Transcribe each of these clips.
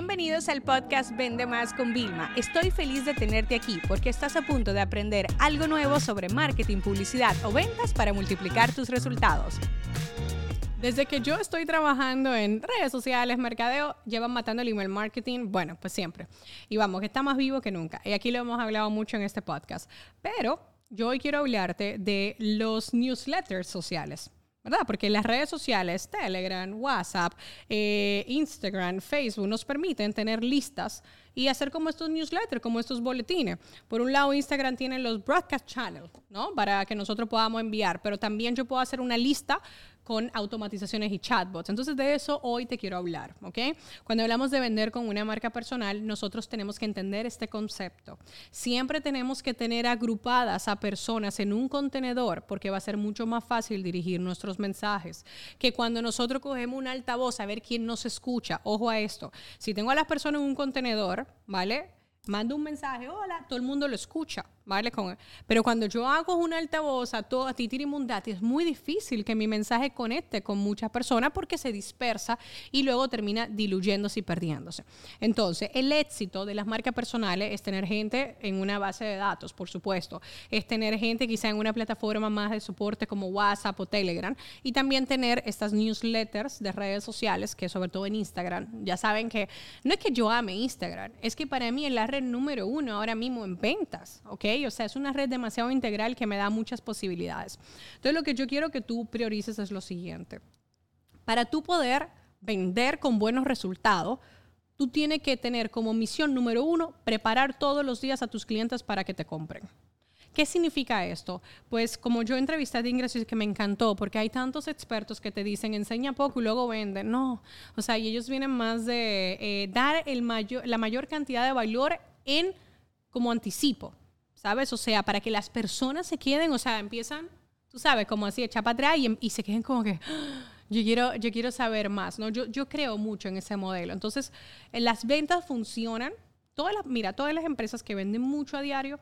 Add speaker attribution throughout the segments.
Speaker 1: Bienvenidos al podcast Vende Más con Vilma. Estoy feliz de tenerte aquí porque estás a punto de aprender algo nuevo sobre marketing, publicidad o ventas para multiplicar tus resultados. Desde que yo estoy trabajando en redes sociales, mercadeo, llevan matando el email marketing, bueno, pues siempre. Y vamos, que está más vivo que nunca. Y aquí lo hemos hablado mucho en este podcast. Pero yo hoy quiero hablarte de los newsletters sociales. ¿Verdad? Porque las redes sociales, Telegram, WhatsApp, eh, Instagram, Facebook, nos permiten tener listas y hacer como estos newsletters, como estos boletines. Por un lado, Instagram tiene los broadcast channels, ¿no? Para que nosotros podamos enviar, pero también yo puedo hacer una lista con automatizaciones y chatbots. Entonces de eso hoy te quiero hablar, ¿ok? Cuando hablamos de vender con una marca personal, nosotros tenemos que entender este concepto. Siempre tenemos que tener agrupadas a personas en un contenedor porque va a ser mucho más fácil dirigir nuestros mensajes que cuando nosotros cogemos un altavoz a ver quién nos escucha. Ojo a esto. Si tengo a las personas en un contenedor, ¿vale? Mando un mensaje, hola, todo el mundo lo escucha. ¿vale? Con, pero cuando yo hago una altavoz a todo a mundati es muy difícil que mi mensaje conecte con muchas personas porque se dispersa y luego termina diluyéndose y perdiéndose. Entonces, el éxito de las marcas personales es tener gente en una base de datos, por supuesto, es tener gente quizá en una plataforma más de soporte como WhatsApp o Telegram y también tener estas newsletters de redes sociales, que sobre todo en Instagram, ya saben que no es que yo ame Instagram, es que para mí es la red número uno ahora mismo en ventas, ¿ok? O sea, es una red demasiado integral que me da muchas posibilidades. Entonces, lo que yo quiero que tú priorices es lo siguiente. Para tú poder vender con buenos resultados, tú tienes que tener como misión número uno, preparar todos los días a tus clientes para que te compren. ¿Qué significa esto? Pues como yo entrevisté a ingresos que me encantó, porque hay tantos expertos que te dicen enseña poco y luego vende. No, o sea, y ellos vienen más de eh, dar el mayor, la mayor cantidad de valor en como anticipo. ¿sabes? O sea, para que las personas se queden, o sea, empiezan, tú sabes, como así, echar para atrás y, y, se queden como que, ah, yo quiero, yo quiero saber más, ¿no? Yo, yo creo mucho en ese modelo. Entonces, las ventas funcionan. Todas las, mira, todas las empresas que venden mucho a diario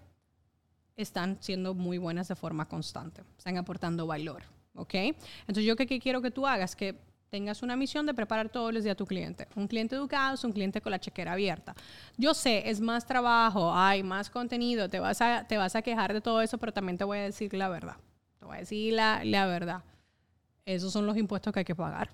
Speaker 1: están siendo muy buenas de forma constante, están aportando valor, ¿ok? Entonces, yo que quiero que tú hagas que tengas una misión de preparar todos los días a tu cliente. Un cliente educado es un cliente con la chequera abierta. Yo sé, es más trabajo, hay más contenido, te vas a, te vas a quejar de todo eso, pero también te voy a decir la verdad. Te voy a decir la, la verdad. Esos son los impuestos que hay que pagar.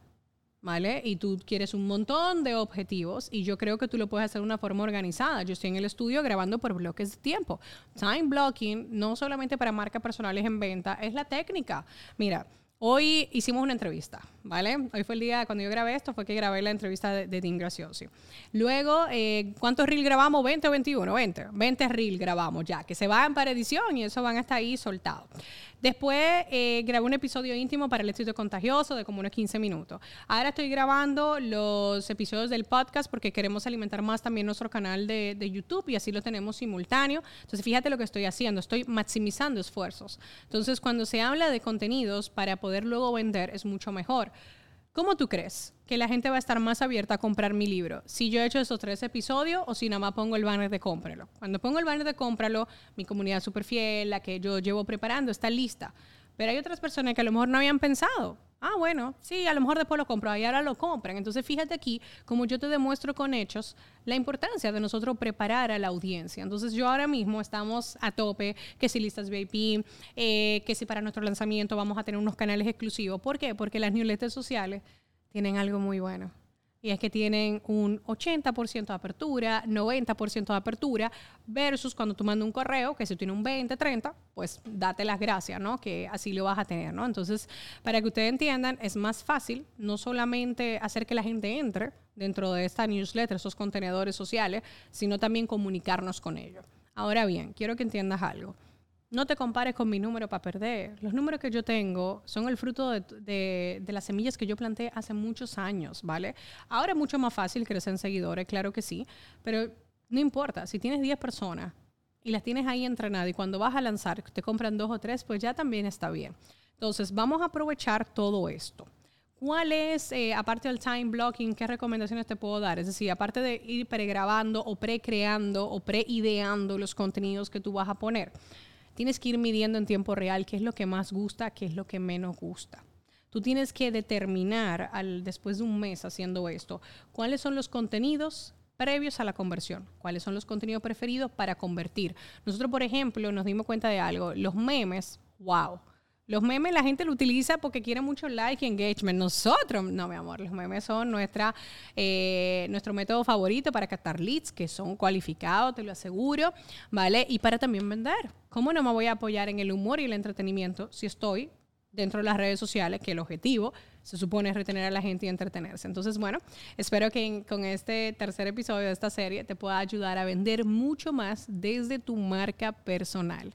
Speaker 1: ¿Vale? Y tú quieres un montón de objetivos y yo creo que tú lo puedes hacer de una forma organizada. Yo estoy en el estudio grabando por bloques de tiempo. Time blocking, no solamente para marcas personales en venta, es la técnica. Mira, Hoy hicimos una entrevista, ¿vale? Hoy fue el día, cuando yo grabé esto, fue que grabé la entrevista de, de Dean Graciosi. Luego, eh, ¿cuántos reel grabamos? ¿20 o 21? 20. 20 reel grabamos ya, que se van para edición y eso van hasta ahí soltados. Después eh, grabé un episodio íntimo para el éxito contagioso de como unos 15 minutos. Ahora estoy grabando los episodios del podcast porque queremos alimentar más también nuestro canal de, de YouTube y así lo tenemos simultáneo. Entonces, fíjate lo que estoy haciendo, estoy maximizando esfuerzos. Entonces, cuando se habla de contenidos para poder luego vender, es mucho mejor. ¿Cómo tú crees que la gente va a estar más abierta a comprar mi libro? Si yo he hecho esos tres episodios o si nada más pongo el banner de cómpralo. Cuando pongo el banner de cómpralo, mi comunidad súper fiel, la que yo llevo preparando, está lista. Pero hay otras personas que a lo mejor no habían pensado. Ah, bueno, sí, a lo mejor después lo compro y ahora lo compran. Entonces, fíjate aquí, como yo te demuestro con hechos, la importancia de nosotros preparar a la audiencia. Entonces, yo ahora mismo estamos a tope, que si listas VIP, eh, que si para nuestro lanzamiento vamos a tener unos canales exclusivos. ¿Por qué? Porque las newsletters sociales tienen algo muy bueno y es que tienen un 80% de apertura, 90% de apertura, versus cuando tú mandas un correo, que si tiene un 20, 30, pues date las gracias, ¿no? Que así lo vas a tener, ¿no? Entonces, para que ustedes entiendan, es más fácil no solamente hacer que la gente entre dentro de esta newsletter, esos contenedores sociales, sino también comunicarnos con ellos. Ahora bien, quiero que entiendas algo. No te compares con mi número para perder. Los números que yo tengo son el fruto de, las semillas que yo planté hace muchos años, ¿vale? Ahora es mucho más fácil crecer en seguidores, claro que sí, pero no importa. Si tienes 10 personas y las tienes ahí entrenadas y cuando vas a lanzar te compran dos o tres, pues ya también está bien. Entonces, vamos a aprovechar todo esto. ¿Cuál es, eh, aparte del time blocking, qué recomendaciones te puedo dar? Es decir, aparte de ir pregrabando o precreando o preideando los contenidos que tú vas a poner tienes que ir midiendo en tiempo real qué es lo que más gusta, qué es lo que menos gusta. Tú tienes que determinar al, después de un mes haciendo esto cuáles son los contenidos previos a la conversión. ¿Cuáles son los contenidos preferidos para convertir? Nosotros, por ejemplo, nos dimos cuenta de algo. Los memes, wow. Los memes la gente lo utiliza porque quiere mucho like y engagement. Nosotros, no, mi amor, los memes son nuestra, eh, nuestro método favorito para captar leads que son cualificados, te lo aseguro, ¿vale? Y para también vender. ¿Cómo no me voy a apoyar en el humor y el entretenimiento si estoy dentro de las redes sociales, que el objetivo se supone es retener a la gente y entretenerse. Entonces, bueno, espero que con este tercer episodio de esta serie te pueda ayudar a vender mucho más desde tu marca personal.